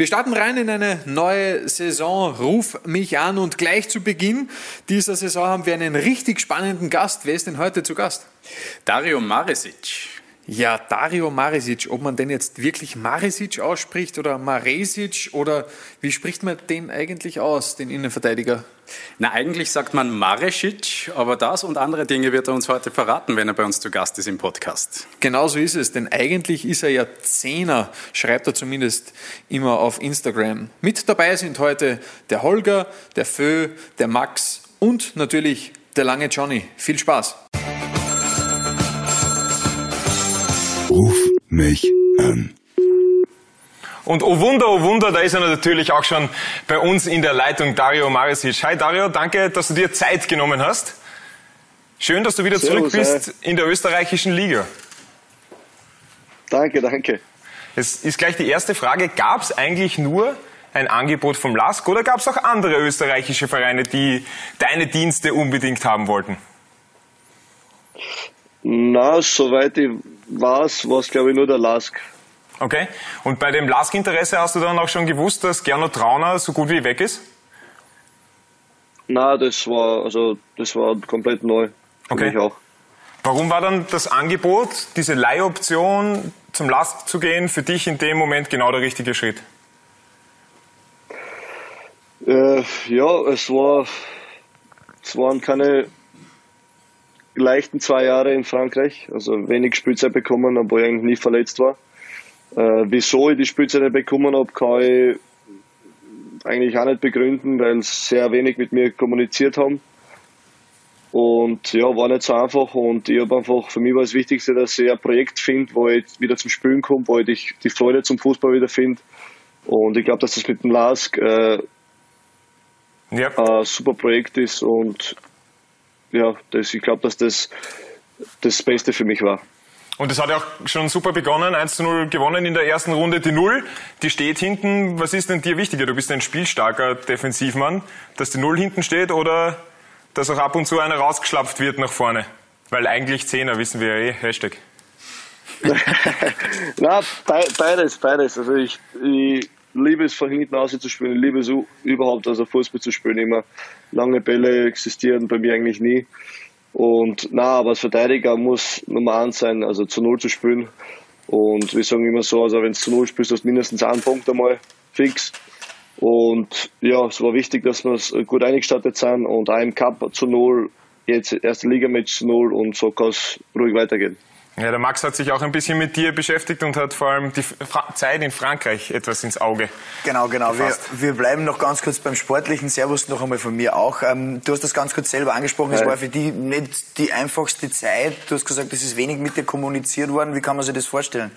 Wir starten rein in eine neue Saison. Ruf mich an und gleich zu Beginn dieser Saison haben wir einen richtig spannenden Gast. Wer ist denn heute zu Gast? Dario Maresic. Ja, Dario Maresic, ob man den jetzt wirklich Maresic ausspricht oder Maresic oder wie spricht man den eigentlich aus, den Innenverteidiger? Na, eigentlich sagt man Maresic, aber das und andere Dinge wird er uns heute verraten, wenn er bei uns zu Gast ist im Podcast. Genau so ist es, denn eigentlich ist er ja Zehner, schreibt er zumindest immer auf Instagram. Mit dabei sind heute der Holger, der Fö, der Max und natürlich der lange Johnny. Viel Spaß! Ruf mich an. Und oh Wunder, oh Wunder, da ist er natürlich auch schon bei uns in der Leitung, Dario Marisic. Hi Dario, danke, dass du dir Zeit genommen hast. Schön, dass du wieder Servus, zurück bist in der österreichischen Liga. Danke, danke. Es ist gleich die erste Frage. Gab es eigentlich nur ein Angebot vom LASK oder gab es auch andere österreichische Vereine, die deine Dienste unbedingt haben wollten? Na, soweit ich weiß, war es glaube ich nur der Lask. Okay. Und bei dem LASK-Interesse hast du dann auch schon gewusst, dass Gernot Trauner so gut wie weg ist? Na, das war also das war komplett neu. Für Okay. mich auch. Warum war dann das Angebot, diese Leihoption zum LASK zu gehen, für dich in dem Moment genau der richtige Schritt? Äh, ja, es war es waren keine leichten zwei Jahre in Frankreich, also wenig Spielzeit bekommen, obwohl ich eigentlich nie verletzt war. Äh, wieso ich die Spielzeit nicht bekommen habe, kann ich eigentlich auch nicht begründen, weil sie sehr wenig mit mir kommuniziert haben. Und ja, war nicht so einfach und ich habe einfach, für mich war das Wichtigste, dass ich ein Projekt finde, wo ich wieder zum Spielen komme, wo ich die, die Freude zum Fußball wieder finde. Und ich glaube, dass das mit dem LASK äh, Ja. ein super Projekt ist und ja, das, ich glaube, dass das das Beste für mich war. Und es hat ja auch schon super begonnen, 1 zu 0 gewonnen in der ersten Runde. Die Null, die steht hinten. Was ist denn dir wichtiger? Du bist ein spielstarker Defensivmann, dass die Null hinten steht oder dass auch ab und zu einer rausgeschlapft wird nach vorne? Weil eigentlich Zehner, wissen wir ja eh, Hashtag. Na, be beides, beides. Also ich, ich liebe es von hinten aus zu spielen, ich liebe es überhaupt, also Fußball zu spielen immer. Lange Bälle existieren bei mir eigentlich nie. Und na, aber als Verteidiger muss Nummer eins sein, also zu Null zu spielen. Und wir sagen immer so, also wenn du zu Null spielst, hast du mindestens einen Punkt einmal fix. Und ja, es war wichtig, dass wir gut eingestartet sind und auch im Cup zu Null, jetzt erste Ligamatch zu Null und so kann es ruhig weitergehen. Ja, der Max hat sich auch ein bisschen mit dir beschäftigt und hat vor allem die Fra Zeit in Frankreich etwas ins Auge. Genau, genau. Wir, wir bleiben noch ganz kurz beim Sportlichen. Servus noch einmal von mir auch. Ähm, du hast das ganz kurz selber angesprochen. Es war für dich nicht die einfachste Zeit. Du hast gesagt, es ist wenig mit dir kommuniziert worden. Wie kann man sich das vorstellen?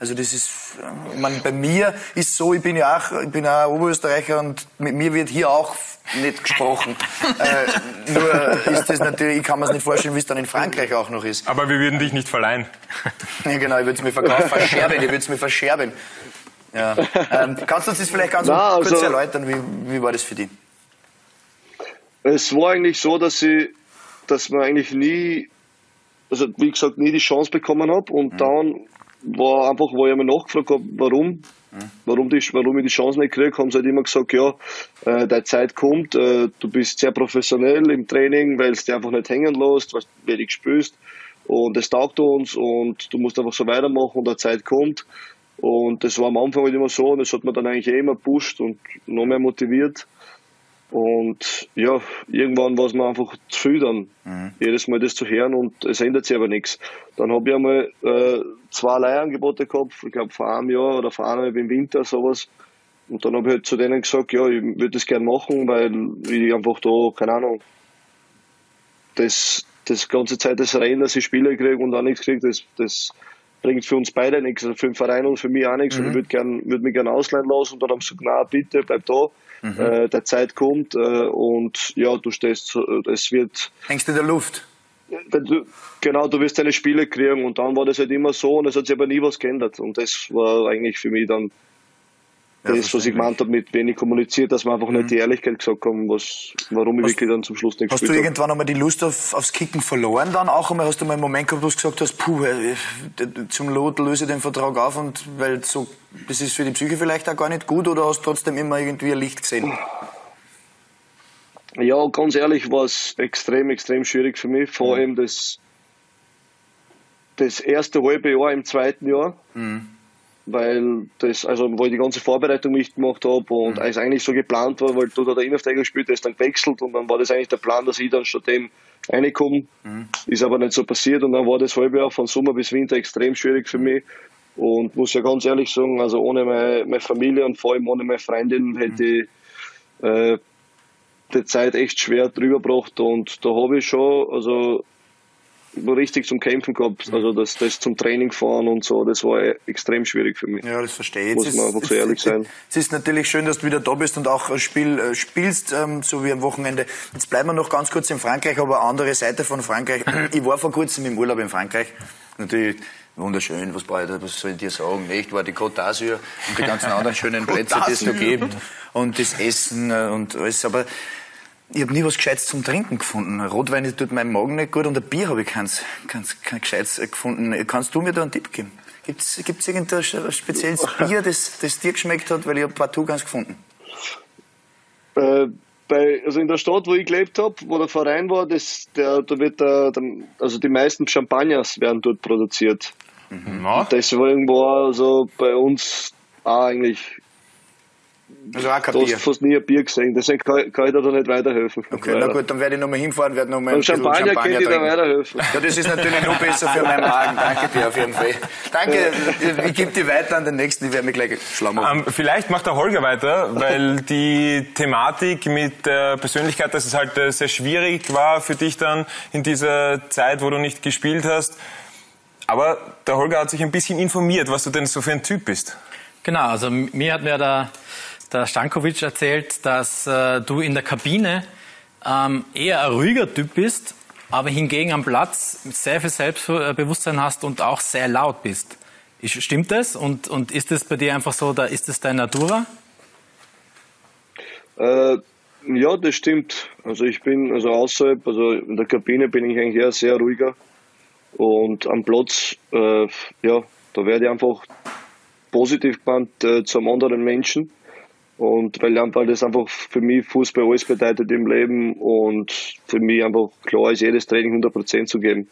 Also das ist, ich meine, bei mir ist so, ich bin ja auch, ich bin auch Oberösterreicher und mit mir wird hier auch nicht gesprochen. äh, nur ist das natürlich, ich kann mir es nicht vorstellen, wie es dann in Frankreich auch noch ist. Aber wir würden dich nicht verleihen. Ja, genau, ich würde es mir verkaufen, verscherben, ich würde es mir verscherben. Ja. Ähm, kannst du uns das vielleicht ganz Na, kurz also- erläutern, wie, wie war das für dich? Es war eigentlich so, dass ich, dass man eigentlich nie, also wie gesagt, nie die Chance bekommen habe und dann war einfach, wo ich einmal nachgefragt habe, warum, warum, die, warum ich die Chance nicht kriege, haben sie halt immer gesagt, ja, äh, deine Zeit kommt, äh, du bist sehr professionell im Training, weil es dir einfach nicht hängen lässt, weil du wenig spürst und es taugt uns und du musst einfach so weitermachen und der Zeit kommt. Und das war am Anfang halt immer so und das hat mir dann eigentlich eh immer gepusht und noch mehr motiviert. Und ja, irgendwann war es mir einfach zu viel dann, jedes Mal das zu hören und es ändert sich aber nichts. Dann habe ich einmal äh, zwei Leihangebote gehabt, ich glaube vor einem Jahr oder vor einem Jahr im Winter sowas. Und dann habe ich halt zu denen gesagt, ja, ich würde das gerne machen, weil ich einfach da, keine Ahnung, das, das ganze Zeit das Rennen, dass ich Spiele kriege und auch nichts kriege, das, das bringt für uns beide nichts, also für den Verein und für mich auch nichts. Und ich würde würd mich gerne ausleihen lassen und dann haben sie gesagt, na bitte, bleib da, äh, der Zeit kommt äh, und ja, du stehst, so- es wird, Hängst du in der Luft? du, genau, du wirst deine Spiele kriegen und dann war das halt immer so und es hat sich aber nie was geändert und das war eigentlich für mich dann das, was ich gemeint habe, mit wenig kommuniziert, dass wir einfach nicht die Ehrlichkeit gesagt haben, was, warum ich wirklich dann zum Schluss nicht Hast du irgendwann einmal die Lust auf, aufs Kicken verloren dann auch einmal? Hast du mal einen Moment gehabt, wo du gesagt hast, puh, äh, zum Lot löse ich den Vertrag auf und weil so, das ist für die Psyche vielleicht auch gar nicht gut oder hast du trotzdem immer irgendwie ein Licht gesehen? Ja, ganz ehrlich war es extrem, extrem schwierig für mich. Vor Mhm. allem das, das erste halbe Jahr im zweiten Jahr. Mhm. Weil das, also wo ich die ganze Vorbereitung nicht gemacht habe und Mhm. es eigentlich so geplant war, weil dort hat der Innenverteidiger gespielt, ist dann gewechselt und dann war das eigentlich der Plan, dass ich dann statt dem reinkomme. Mhm. Ist aber nicht so passiert und dann war das halbe Jahr von Sommer bis Winter extrem schwierig für mich. Und muss ja ganz ehrlich sagen, also ohne meine, meine Familie und vor allem ohne meine Freundin hätte ich äh, die Zeit echt schwer drüber gebracht und da habe ich schon also richtig zum Kämpfen gehabt. Also das, das zum Training fahren und so, das war e- extrem schwierig für mich. Ja, das verstehe ich. Muss man einfach so ehrlich sein. Es ist natürlich schön, dass du wieder da bist und auch ein Spiel äh, spielst, ähm, so wie am Wochenende. Jetzt bleiben wir noch ganz kurz in Frankreich, aber andere Seite von Frankreich. Ich war vor kurzem im Urlaub in Frankreich. Natürlich wunderschön, was, brauche ich, was soll ich dir sagen? Echt, war die Côte d'Azur und die ganzen anderen schönen Plätze, die es da gibt. Und das Essen äh, und alles. Aber ich habe nie was Gescheites zum Trinken gefunden. Rotwein tut meinem Magen nicht gut und ein Bier habe ich keins, keins, kein Gescheites gefunden. Kannst du mir da einen Tipp geben? Gibt's gibt's irgendein spezielles Bier, das, das dir geschmeckt hat? Weil ich habe partout keins gefunden. Äh, bei, also in der Stadt, wo ich gelebt habe, wo der Verein war, das, der, da wird der, der, also die meisten Champagners werden dort produziert. Ja. Deswegen war also bei uns auch eigentlich Also auch kein du Bier. hast fast nie ein Bier gesehen. Deswegen kann, kann ich dir da nicht weiterhelfen. Okay, na gut, dann werde ich nochmal hinfahren, werde nochmal ein Champagner Champagner könnte ich dir weiterhelfen. Ja, das ist natürlich noch besser für meinen Magen. Danke dir auf jeden Fall. Danke, ich gebe die weiter an den nächsten, ich werde mich gleich schlau machen. Ähm, vielleicht macht der Holger weiter, weil die Thematik mit der Persönlichkeit, dass es halt äh, sehr schwierig war für dich dann in dieser Zeit, wo du nicht gespielt hast. Aber der Holger hat sich ein bisschen informiert, was du denn so für ein Typ bist. Genau, also mir hat mir der, der Stankovic erzählt, dass äh, du in der Kabine ähm, eher ein ruhiger Typ bist, aber hingegen am Platz sehr viel Selbstbewusstsein hast und auch sehr laut bist. Ist, stimmt das? Und, und ist das bei dir einfach so, da ist das dein Natura? Äh, ja, das stimmt. Also ich bin, also außerhalb, also in der Kabine bin ich eigentlich eher sehr ruhiger. Und am Platz, äh, ja, da werde ich einfach positiv gewandt äh, zum anderen Menschen. Und weil einfach das einfach für mich Fußball alles bedeutet im Leben und für mich einfach klar ist, jedes Training 100% zu geben.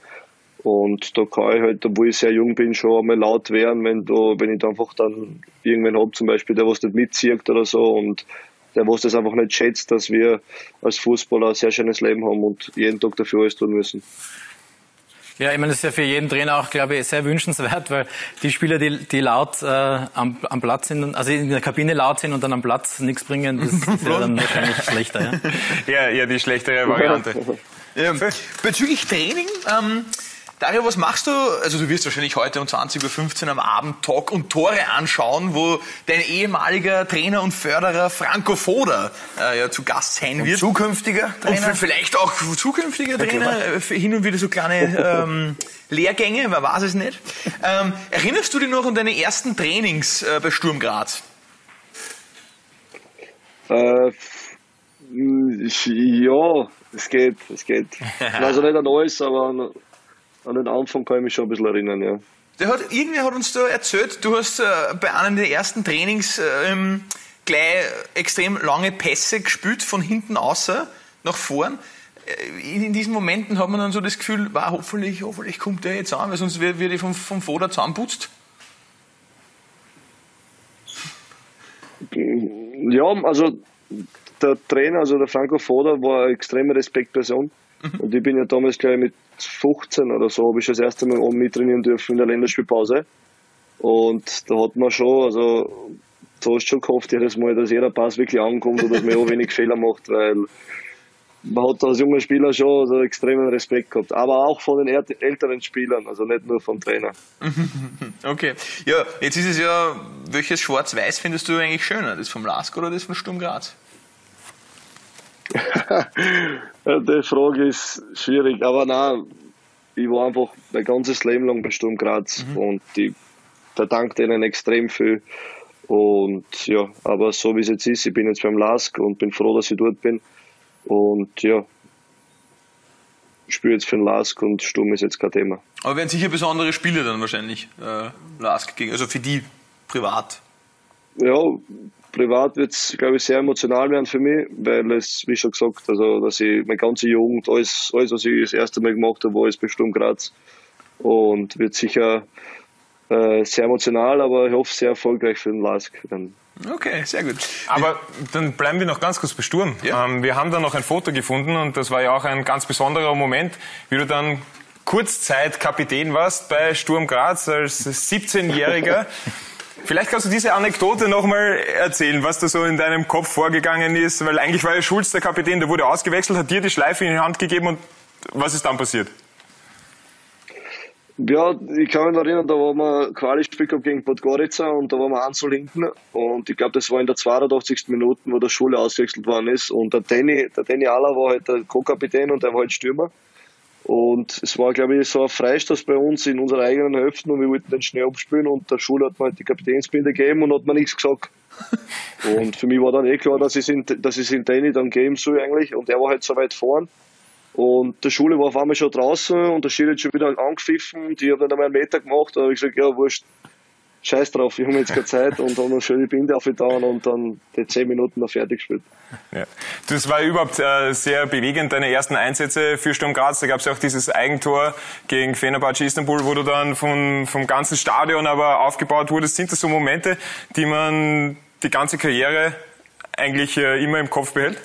Und da kann ich halt, obwohl ich sehr jung bin, schon einmal laut werden, wenn, da, wenn ich da einfach dann irgendwen hab, zum Beispiel der, was nicht mitzieht oder so und der, was das einfach nicht schätzt, dass wir als Fußballer ein sehr schönes Leben haben und jeden Tag dafür alles tun müssen. Ja, ich meine, das ist ja für jeden Trainer auch, glaube ich, sehr wünschenswert, weil die Spieler, die, die laut äh, am, am Platz sind, also in der Kabine laut sind und dann am Platz nichts bringen, das ist ja dann wahrscheinlich schlechter. Ja? Ja, eher die schlechtere Variante. Ähm, bezüglich Training, ähm, Dario, was machst du? Also du wirst wahrscheinlich heute um 20.15 Uhr am Abend Talk und Tore anschauen, wo dein ehemaliger Trainer und Förderer Franco Foda äh, ja, zu Gast sein wird. Zukünftiger Und Trainer? vielleicht auch zukünftiger Trainer, äh, für hin und wieder so kleine ähm, Lehrgänge, man weiß es nicht. Ähm, erinnerst du dich noch an deine ersten Trainings äh, bei Sturm Graz? Äh, ja, es geht, es geht. Also nicht an alles, aber an, den Anfang kann ich mich schon ein bisschen erinnern, ja. Der hat, irgendwer hat uns da erzählt, du hast äh, bei einem der ersten Trainings ähm, gleich extrem lange Pässe gespielt, von hinten außer nach vorn. Äh, In, in diesen Momenten hat man dann so das Gefühl, wow, hoffentlich, hoffentlich kommt der jetzt an, weil sonst wird, wird ich vom, vom Foder zusammenputzt. Ja, also der Trainer, also der Franco Foda, war eine extreme Respektperson. Und ich bin ja damals, glaube ich, mit 15 oder so, habe ich das erste Mal oben mittrainieren dürfen in der Länderspielpause. Und da hat man schon, also da hast du schon gehofft jedes Mal, dass jeder Pass wirklich ankommt und dass man auch wenig Fehler macht, weil man hat als junger Spieler schon also extremen Respekt gehabt. Aber auch von den ält- älteren Spielern, also nicht nur vom Trainer. Okay. Ja, jetzt ist es ja, welches Schwarz-Weiß findest du eigentlich schöner? Das vom Lask oder das von Sturm Graz? Die Frage ist schwierig, aber nein, ich war einfach mein ganzes Leben lang bei Sturm Graz und ich verdanke denen extrem viel. Und ja, aber so wie es jetzt ist, ich bin jetzt beim LASK und bin froh, dass ich dort bin. Und ja, spiele jetzt für den LASK und Sturm ist jetzt kein Thema. Aber werden sicher besondere Spiele dann wahrscheinlich, äh, Lask gegen, also für die privat. Ja, privat wird es, glaube ich, sehr emotional werden für mich, weil es, wie schon gesagt, also dass ich meine ganze Jugend, alles, alles was ich das erste Mal gemacht habe, war alles bei Sturm Graz. Und wird sicher äh, sehr emotional, aber ich hoffe sehr erfolgreich für den LASK. Dann. Okay, sehr gut. Aber dann bleiben wir noch ganz kurz bei Sturm. Ja. Ähm, wir haben da noch ein Foto gefunden und das war ja auch ein ganz besonderer Moment, wie du dann Kurzzeit Kapitän warst bei Sturm Graz als 17-Jähriger. Vielleicht kannst du diese Anekdote nochmal erzählen, was da so in deinem Kopf vorgegangen ist, weil eigentlich war ja Schulz der Kapitän, der wurde ausgewechselt, hat dir die Schleife in die Hand gegeben und was ist dann passiert? Ja, ich kann mich noch erinnern, da waren wir Quali-Spiel gegen Podgorica und da waren wir 1 hinten und ich glaube, das war in der 82. Minute, wo der Schule ausgewechselt worden ist und der Danny, der Danny Aller war halt der Co-Kapitän und der war halt Stürmer und es war, glaube ich, so ein Freistoß bei uns in unserer eigenen Hälfte und wir wollten den schnell abspielen und der Schule hat mir halt die Kapitänsbinde gegeben und hat mir nichts gesagt. Und für mich war dann eh klar, dass ich es dass in Danny dann geben soll eigentlich und er war halt so weit vorn. Und der Schule war auf einmal schon draußen und der Schiri hat schon wieder angepfiffen und ich habe dann einmal einen Meter gemacht. Da habe ich gesagt, ja, wurscht, scheiß drauf, ich habe jetzt keine Zeit und dann noch schön die Binde aufgetan und dann die 10 Minuten noch fertig gespielt. Ja. Das war überhaupt äh, sehr bewegend, deine ersten Einsätze für Sturm Graz. Da gab es ja auch dieses Eigentor gegen Fenerbahce Istanbul, wo du dann vom, vom ganzen Stadion aber aufgebaut wurdest. Sind das so Momente, die man die ganze Karriere eigentlich äh, immer im Kopf behält?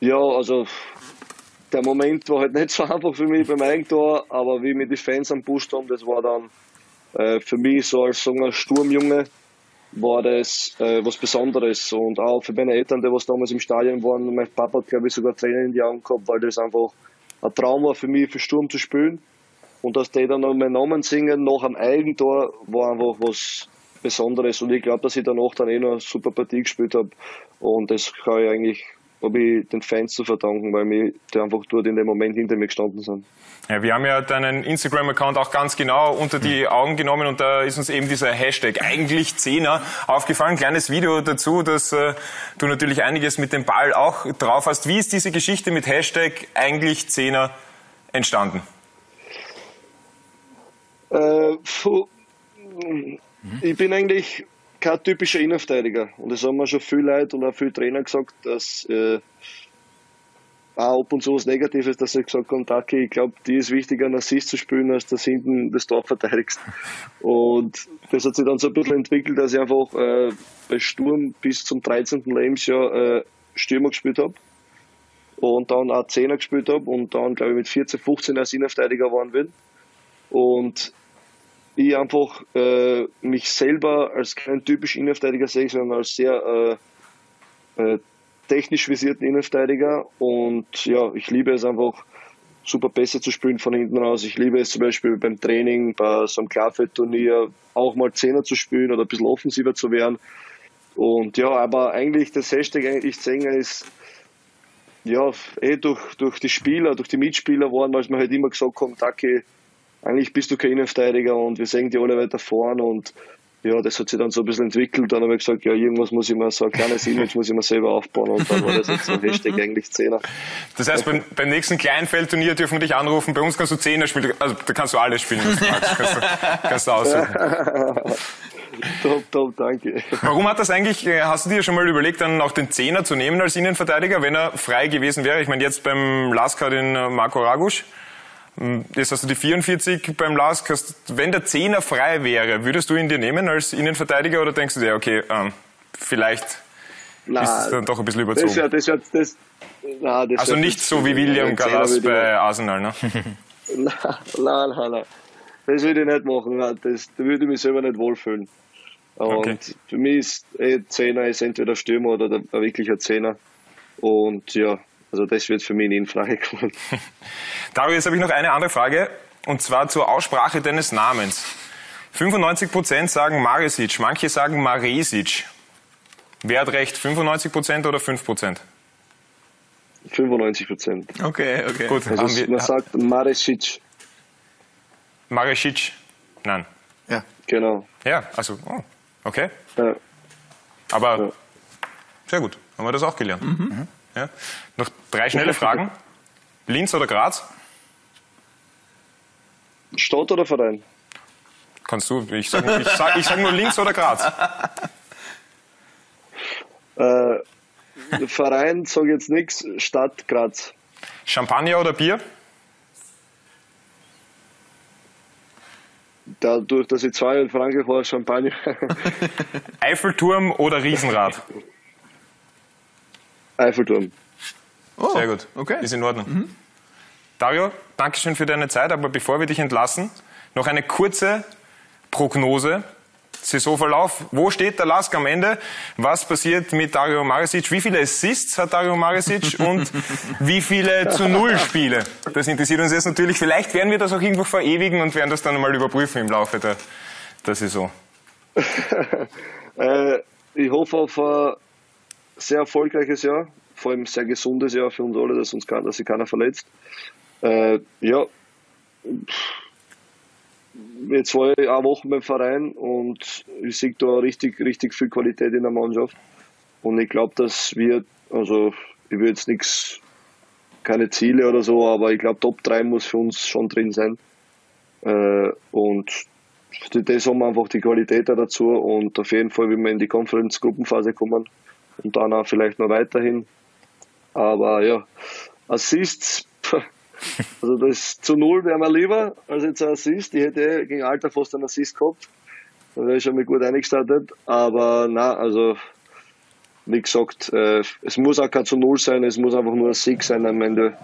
Ja, also der Moment war halt nicht so einfach für mich beim Eigentor, aber wie mir die Fans am Bus haben, das war dann äh, für mich so als, wir, Sturmjunge war das äh, was Besonderes. Und auch für meine Eltern, die was damals im Stadion waren, mein Papa hat glaube ich sogar Tränen in die Augen gehabt, weil das einfach ein Traum war für mich, für Sturm zu spielen. Und dass die dann noch meinen Namen singen nach einem Eigentor war einfach was Besonderes. Und ich glaube, dass ich danach dann eh noch eine super Partie gespielt habe und das kann ich eigentlich habe ich den Fans zu verdanken, weil wir die einfach dort in dem Moment hinter mir gestanden sind. Ja, wir haben ja deinen Instagram-Account auch ganz genau unter die Augen genommen und da ist uns eben dieser Hashtag eigentlich Zehner aufgefallen. Kleines Video dazu, dass äh, du natürlich einiges mit dem Ball auch drauf hast. Wie ist diese Geschichte mit Hashtag eigentlich Zehner entstanden? Äh, ich bin eigentlich kein typischer Innenverteidiger. Und das haben mir schon viele Leute und auch viele Trainer gesagt, dass äh, auch ab und zu was Negatives, dass sie gesagt haben, Taki, ich glaube, die ist wichtiger, einen Assist zu spielen, als dass hinten das Tor verteidigst. Und das hat sich dann so ein bisschen entwickelt, dass ich einfach äh, bei Sturm bis zum 13. Lebensjahr äh, Stürmer gespielt habe. Und dann auch Zehner gespielt habe und dann, glaube ich, mit 14, 15 als Innenverteidiger geworden bin. Und ich einfach äh, mich selber als keinen typischen Innenverteidiger sehe, sondern als sehr äh, äh, technisch visierten Innenverteidiger. Und ja, ich liebe es einfach, super besser zu spielen von hinten raus. Ich liebe es zum Beispiel beim Training, bei so einem Klarfeld-Turnier auch mal Zehner zu spielen oder ein bisschen offensiver zu werden. Und ja, aber eigentlich das Hashtag ich Sänger ist ja eh durch, durch die Spieler, durch die Mitspieler waren, weil man halt immer gesagt haben, Taki, eigentlich bist du kein Innenverteidiger und wir sehen die alle weiter vorn und ja, das hat sich dann so ein bisschen entwickelt. Dann habe ich gesagt, ja, irgendwas muss ich mir, so ein kleines Image muss ich mir selber aufbauen und dann war das jetzt so ein Hashtag eigentlich Zehner. Das heißt, beim, beim nächsten Kleinfeldturnier dürfen wir dich anrufen. Bei uns kannst du Zehner spielen, also da kannst du alles spielen, was du magst. Kannst du, kannst du aussuchen. top, top, danke. Warum hat das eigentlich, äh, hast du dir schon mal überlegt, dann auch den Zehner zu nehmen als Innenverteidiger, wenn er frei gewesen wäre? Ich meine, jetzt beim Lasker den äh, Marco Ragusch. Jetzt hast du die 44 beim LASK. Wenn der Zehner frei wäre, würdest du ihn dir nehmen als Innenverteidiger oder denkst du dir, okay, ähm, vielleicht Nein, ist es dann doch ein bisschen überzogen? Das wär, das wär, das, nein, das also nicht so wie William Gallas bei Arsenal, ne? nein, nein, nein, nein. Das würde ich nicht machen. Nein, das, da würde ich mich selber nicht wohlfühlen. Und Okay. für mich ist eh Zehner ist entweder Stürmer oder der, ein wirklicher Zehner. Und ja, also das wird für mich nie in Frage kommen. Dario, jetzt habe ich noch eine andere Frage, und zwar zur Aussprache deines Namens. 95% sagen Maresic, manche sagen Maresic. Wer hat recht, 95% oder 5%? 95 Prozent. Okay, okay. Gut, Also haben wir, man sagt Maresic. Maresic? Nein. Ja. Genau. Ja, also, oh, okay. Ja. Aber Ja. sehr gut, haben wir das auch gelernt. Mhm. Ja. Noch drei schnelle Fragen. Linz oder Graz? Stadt oder Verein? Kannst du, ich sage ich sag, ich sag nur Linz oder Graz. Äh, Verein sage jetzt nichts, Stadt Graz. Champagner oder Bier? Dadurch, dass ich zwei in Frankreich war, Champagner. Eiffelturm oder Riesenrad? Eiffelturm. Oh, Sehr gut. Okay. Ist in Ordnung. Dario, Dankeschön für deine Zeit, aber bevor wir dich entlassen, noch eine kurze Prognose. Saisonverlauf. Wo steht der Lask am Ende? Was passiert mit Dario Marisic? Wie viele Assists hat Dario Marisic und wie viele zu Null Spiele? Das interessiert uns jetzt natürlich. Vielleicht werden wir das auch irgendwo verewigen und werden das dann mal überprüfen im Laufe der, der Saison. Äh, ich hoffe auf ein sehr erfolgreiches Jahr, vor allem ein sehr gesundes Jahr für uns alle, dass, uns dass sich keiner verletzt. Äh, ja, jetzt war ich eine Woche beim Verein und ich sehe da richtig, richtig viel Qualität in der Mannschaft. Und ich glaube, dass wir, also ich will jetzt nichts, keine Ziele oder so, aber ich glaube, Top 3 muss für uns schon drin sein. Äh, und das haben wir einfach die Qualität da dazu und auf jeden Fall, wenn wir in die Conference-Gruppenphase kommen und dann auch vielleicht noch weiterhin. Aber ja, Assists, pff, also das zu Null wäre mir lieber als jetzt ein Assist. Ich hätte eh gegen Alter fast einen Assist gehabt. Da wäre ich schon mal gut eingestartet. Aber na, also wie gesagt, äh, es muss auch kein zu Null sein, es muss einfach nur ein Sieg sein am Ende.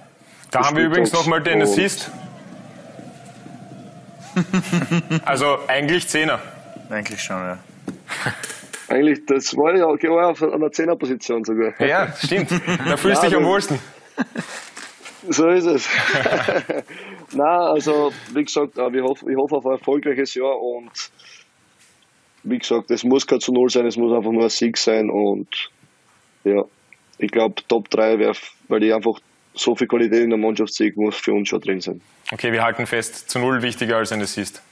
Da haben wir übrigens nochmal den Assist. Also eigentlich Zehner. Eigentlich schon, ja. Eigentlich, das war ja okay, war auf einer Zehnerposition sogar. Ja, stimmt. Da fühlst du Ja, dich am das- wohlsten. So ist es. Na, also wie gesagt, ich hoffe, ich hoffe auf ein erfolgreiches Jahr und wie gesagt, es muss kein zu Null sein, es muss einfach nur ein Sieg sein und ja, ich glaube Top 3 wäre, weil ich einfach so viel Qualität in der Mannschaft sehe, muss für uns schon drin sein. Okay, wir halten fest, zu Null wichtiger als ein Assist.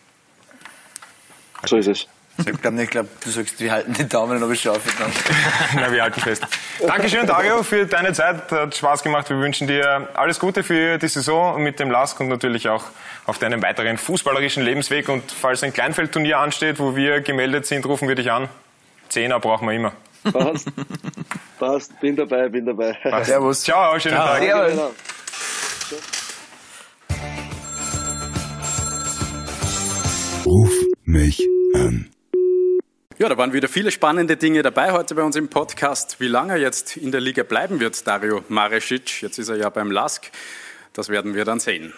So ist es. Ich glaube nicht, ich glaube, du sagst, wir halten die Daumen, aber ich dann. Na, wir halten fest. Dankeschön, Dario, für deine Zeit. Hat Spaß gemacht. Wir wünschen dir alles Gute für die Saison mit dem LASK und natürlich auch auf deinem weiteren fußballerischen Lebensweg. Und falls ein Kleinfeldturnier ansteht, wo wir gemeldet sind, rufen wir dich an. Zehner brauchen wir immer. Passt. Passt, bin dabei, bin dabei. Servus. Ciao, schönen Tag. Genau. Ruf mich an. Ja, da waren wieder viele spannende Dinge dabei heute bei uns im Podcast. Wie lange er jetzt in der Liga bleiben wird, Dario Maresic, jetzt ist er ja beim LASK, das werden wir dann sehen.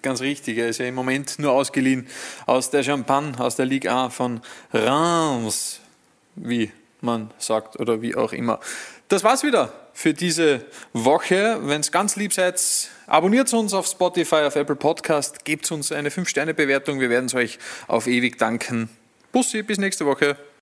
Ganz richtig, er ist ja im Moment nur ausgeliehen aus der Champagne, aus der Ligue A von Reims, wie man sagt oder wie auch immer. Das war's wieder für diese Woche. Wenn es ganz lieb seid, abonniert uns auf Spotify, auf Apple Podcast, gebt uns eine 5-Sterne-Bewertung. Wir werden es euch auf ewig danken. Bussi, bis nächste Woche.